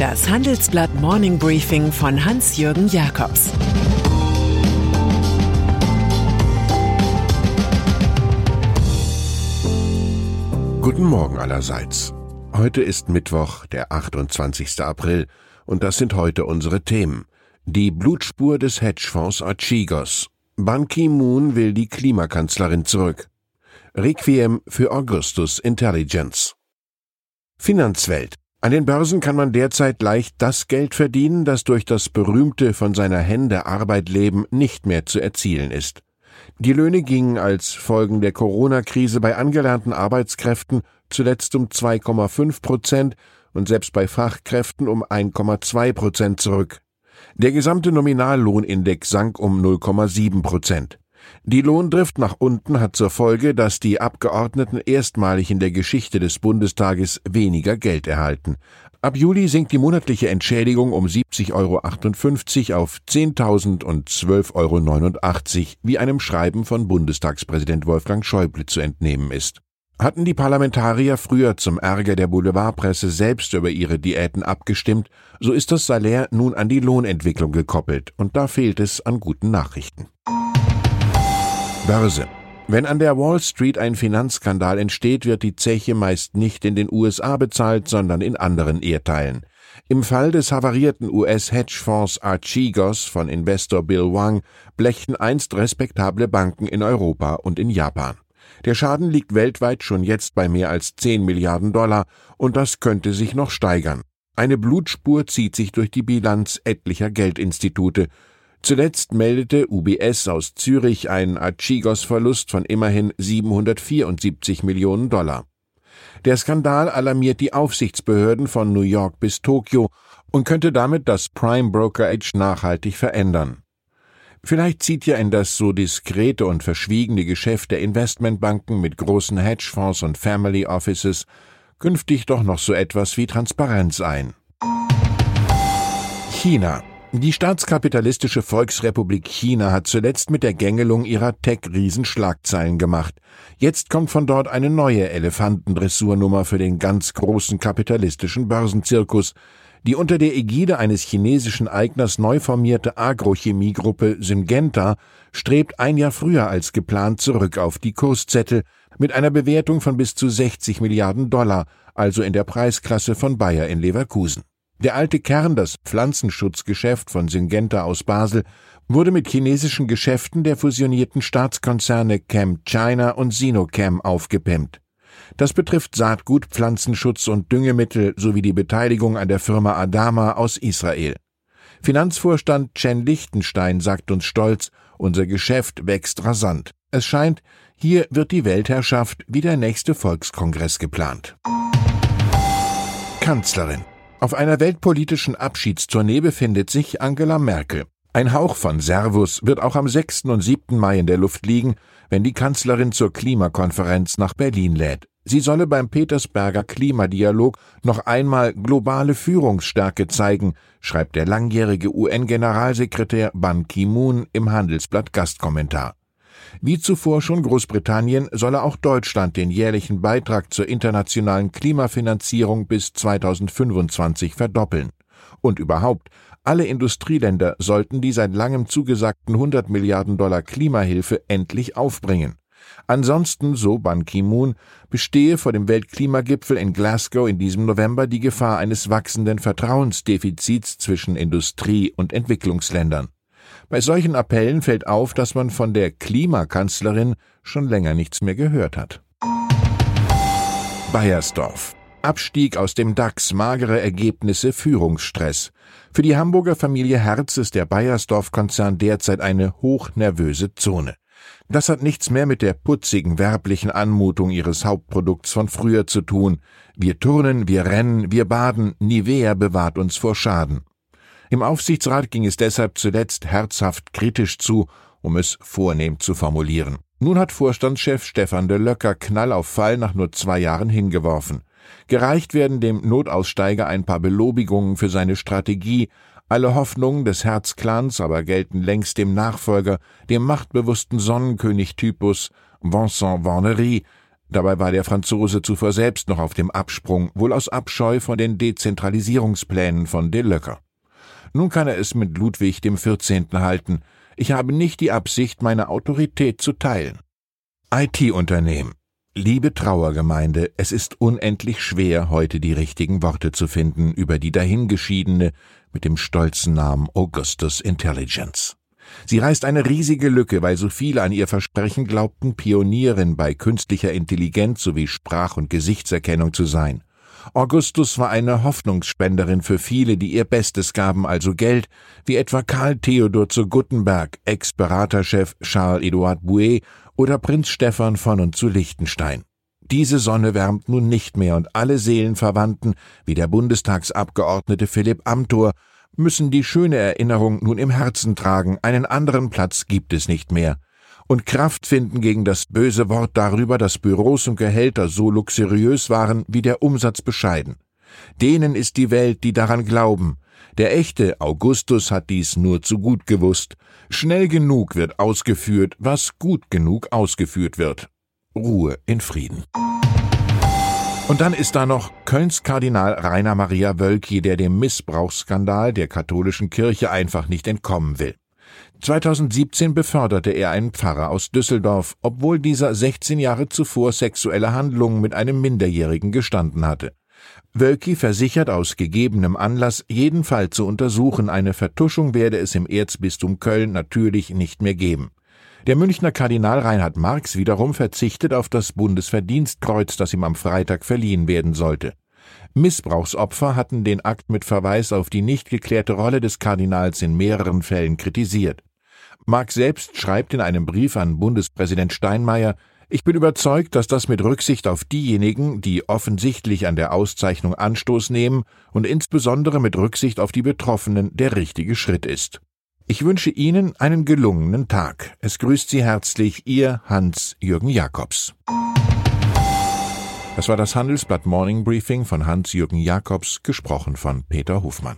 Das Handelsblatt Morning Briefing von Hans-Jürgen Jakobs Guten Morgen allerseits. Heute ist Mittwoch, der 28. April, und das sind heute unsere Themen. Die Blutspur des Hedgefonds Archigos. Ban Ki-moon will die Klimakanzlerin zurück. Requiem für Augustus Intelligence. Finanzwelt. An den Börsen kann man derzeit leicht das Geld verdienen, das durch das berühmte von seiner Hände Arbeit leben nicht mehr zu erzielen ist. Die Löhne gingen als Folgen der Corona-Krise bei angelernten Arbeitskräften zuletzt um 2,5 Prozent und selbst bei Fachkräften um 1,2 Prozent zurück. Der gesamte Nominallohnindex sank um 0,7 Prozent. Die Lohndrift nach unten hat zur Folge, dass die Abgeordneten erstmalig in der Geschichte des Bundestages weniger Geld erhalten. Ab Juli sinkt die monatliche Entschädigung um 70,58 Euro auf 10.012,89 Euro, wie einem Schreiben von Bundestagspräsident Wolfgang Schäuble zu entnehmen ist. Hatten die Parlamentarier früher zum Ärger der Boulevardpresse selbst über ihre Diäten abgestimmt, so ist das Salär nun an die Lohnentwicklung gekoppelt, und da fehlt es an guten Nachrichten. Börse. Wenn an der Wall Street ein Finanzskandal entsteht, wird die Zeche meist nicht in den USA bezahlt, sondern in anderen Erdteilen. Im Fall des havarierten US-Hedgefonds Archegos von Investor Bill Wang blechten einst respektable Banken in Europa und in Japan. Der Schaden liegt weltweit schon jetzt bei mehr als 10 Milliarden Dollar und das könnte sich noch steigern. Eine Blutspur zieht sich durch die Bilanz etlicher Geldinstitute, Zuletzt meldete UBS aus Zürich einen Archigos-Verlust von immerhin 774 Millionen Dollar. Der Skandal alarmiert die Aufsichtsbehörden von New York bis Tokio und könnte damit das Prime Brokerage nachhaltig verändern. Vielleicht zieht ja in das so diskrete und verschwiegene Geschäft der Investmentbanken mit großen Hedgefonds und Family Offices künftig doch noch so etwas wie Transparenz ein. China die staatskapitalistische Volksrepublik China hat zuletzt mit der Gängelung ihrer Tech-Riesen Schlagzeilen gemacht. Jetzt kommt von dort eine neue Elefantendressurnummer für den ganz großen kapitalistischen Börsenzirkus. Die unter der Ägide eines chinesischen Eigners neu formierte Agrochemiegruppe Syngenta strebt ein Jahr früher als geplant zurück auf die Kurszettel mit einer Bewertung von bis zu 60 Milliarden Dollar, also in der Preisklasse von Bayer in Leverkusen. Der alte Kern, das Pflanzenschutzgeschäft von Syngenta aus Basel, wurde mit chinesischen Geschäften der fusionierten Staatskonzerne Chem China und Sinochem aufgepimpt. Das betrifft Saatgut, Pflanzenschutz und Düngemittel sowie die Beteiligung an der Firma Adama aus Israel. Finanzvorstand Chen Lichtenstein sagt uns stolz, unser Geschäft wächst rasant. Es scheint, hier wird die Weltherrschaft wie der nächste Volkskongress geplant. Kanzlerin auf einer weltpolitischen Abschiedstournee befindet sich Angela Merkel. Ein Hauch von Servus wird auch am 6. und 7. Mai in der Luft liegen, wenn die Kanzlerin zur Klimakonferenz nach Berlin lädt. Sie solle beim Petersberger Klimadialog noch einmal globale Führungsstärke zeigen, schreibt der langjährige UN-Generalsekretär Ban Ki-moon im Handelsblatt Gastkommentar. Wie zuvor schon Großbritannien solle auch Deutschland den jährlichen Beitrag zur internationalen Klimafinanzierung bis 2025 verdoppeln. Und überhaupt, alle Industrieländer sollten die seit langem zugesagten 100 Milliarden Dollar Klimahilfe endlich aufbringen. Ansonsten, so Ban Ki-moon, bestehe vor dem Weltklimagipfel in Glasgow in diesem November die Gefahr eines wachsenden Vertrauensdefizits zwischen Industrie- und Entwicklungsländern. Bei solchen Appellen fällt auf, dass man von der Klimakanzlerin schon länger nichts mehr gehört hat. Bayersdorf. Abstieg aus dem DAX, magere Ergebnisse, Führungsstress. Für die Hamburger Familie Herz ist der Bayersdorf-Konzern derzeit eine hochnervöse Zone. Das hat nichts mehr mit der putzigen werblichen Anmutung ihres Hauptprodukts von früher zu tun. Wir turnen, wir rennen, wir baden, Nivea bewahrt uns vor Schaden. Im Aufsichtsrat ging es deshalb zuletzt herzhaft kritisch zu, um es vornehm zu formulieren. Nun hat Vorstandschef Stefan de Löcker Knall auf Fall nach nur zwei Jahren hingeworfen. Gereicht werden dem Notaussteiger ein paar Belobigungen für seine Strategie, alle Hoffnungen des Herzclans aber gelten längst dem Nachfolger, dem machtbewussten Sonnenkönig-Typus Vincent Warnery, Dabei war der Franzose zuvor selbst noch auf dem Absprung, wohl aus Abscheu vor den Dezentralisierungsplänen von De Löcker. Nun kann er es mit Ludwig dem 14. halten. Ich habe nicht die Absicht, meine Autorität zu teilen. IT-Unternehmen. Liebe Trauergemeinde, es ist unendlich schwer, heute die richtigen Worte zu finden über die dahingeschiedene mit dem stolzen Namen Augustus Intelligence. Sie reißt eine riesige Lücke, weil so viele an ihr Versprechen glaubten, Pionierin bei künstlicher Intelligenz sowie Sprach- und Gesichtserkennung zu sein. Augustus war eine Hoffnungsspenderin für viele, die ihr Bestes gaben, also Geld, wie etwa Karl Theodor zu Guttenberg, Ex-Beraterchef Charles-Edouard Bouet oder Prinz Stephan von und zu Liechtenstein. Diese Sonne wärmt nun nicht mehr und alle Seelenverwandten, wie der Bundestagsabgeordnete Philipp Amthor, müssen die schöne Erinnerung nun im Herzen tragen, einen anderen Platz gibt es nicht mehr und Kraft finden gegen das böse Wort darüber, dass Büros und Gehälter so luxuriös waren wie der Umsatz bescheiden. Denen ist die Welt, die daran glauben. Der echte Augustus hat dies nur zu gut gewusst. Schnell genug wird ausgeführt, was gut genug ausgeführt wird. Ruhe in Frieden. Und dann ist da noch Kölns Kardinal Rainer Maria Wölki, der dem Missbrauchsskandal der katholischen Kirche einfach nicht entkommen will. 2017 beförderte er einen Pfarrer aus Düsseldorf, obwohl dieser 16 Jahre zuvor sexuelle Handlungen mit einem Minderjährigen gestanden hatte. Wölki versichert aus gegebenem Anlass, jeden Fall zu untersuchen, eine Vertuschung werde es im Erzbistum Köln natürlich nicht mehr geben. Der Münchner Kardinal Reinhard Marx wiederum verzichtet auf das Bundesverdienstkreuz, das ihm am Freitag verliehen werden sollte. Missbrauchsopfer hatten den Akt mit Verweis auf die nicht geklärte Rolle des Kardinals in mehreren Fällen kritisiert. Marx selbst schreibt in einem Brief an Bundespräsident Steinmeier, ich bin überzeugt, dass das mit Rücksicht auf diejenigen, die offensichtlich an der Auszeichnung Anstoß nehmen und insbesondere mit Rücksicht auf die Betroffenen der richtige Schritt ist. Ich wünsche Ihnen einen gelungenen Tag. Es grüßt Sie herzlich Ihr Hans-Jürgen Jakobs. Das war das Handelsblatt Morning Briefing von Hans-Jürgen Jakobs, gesprochen von Peter Hofmann.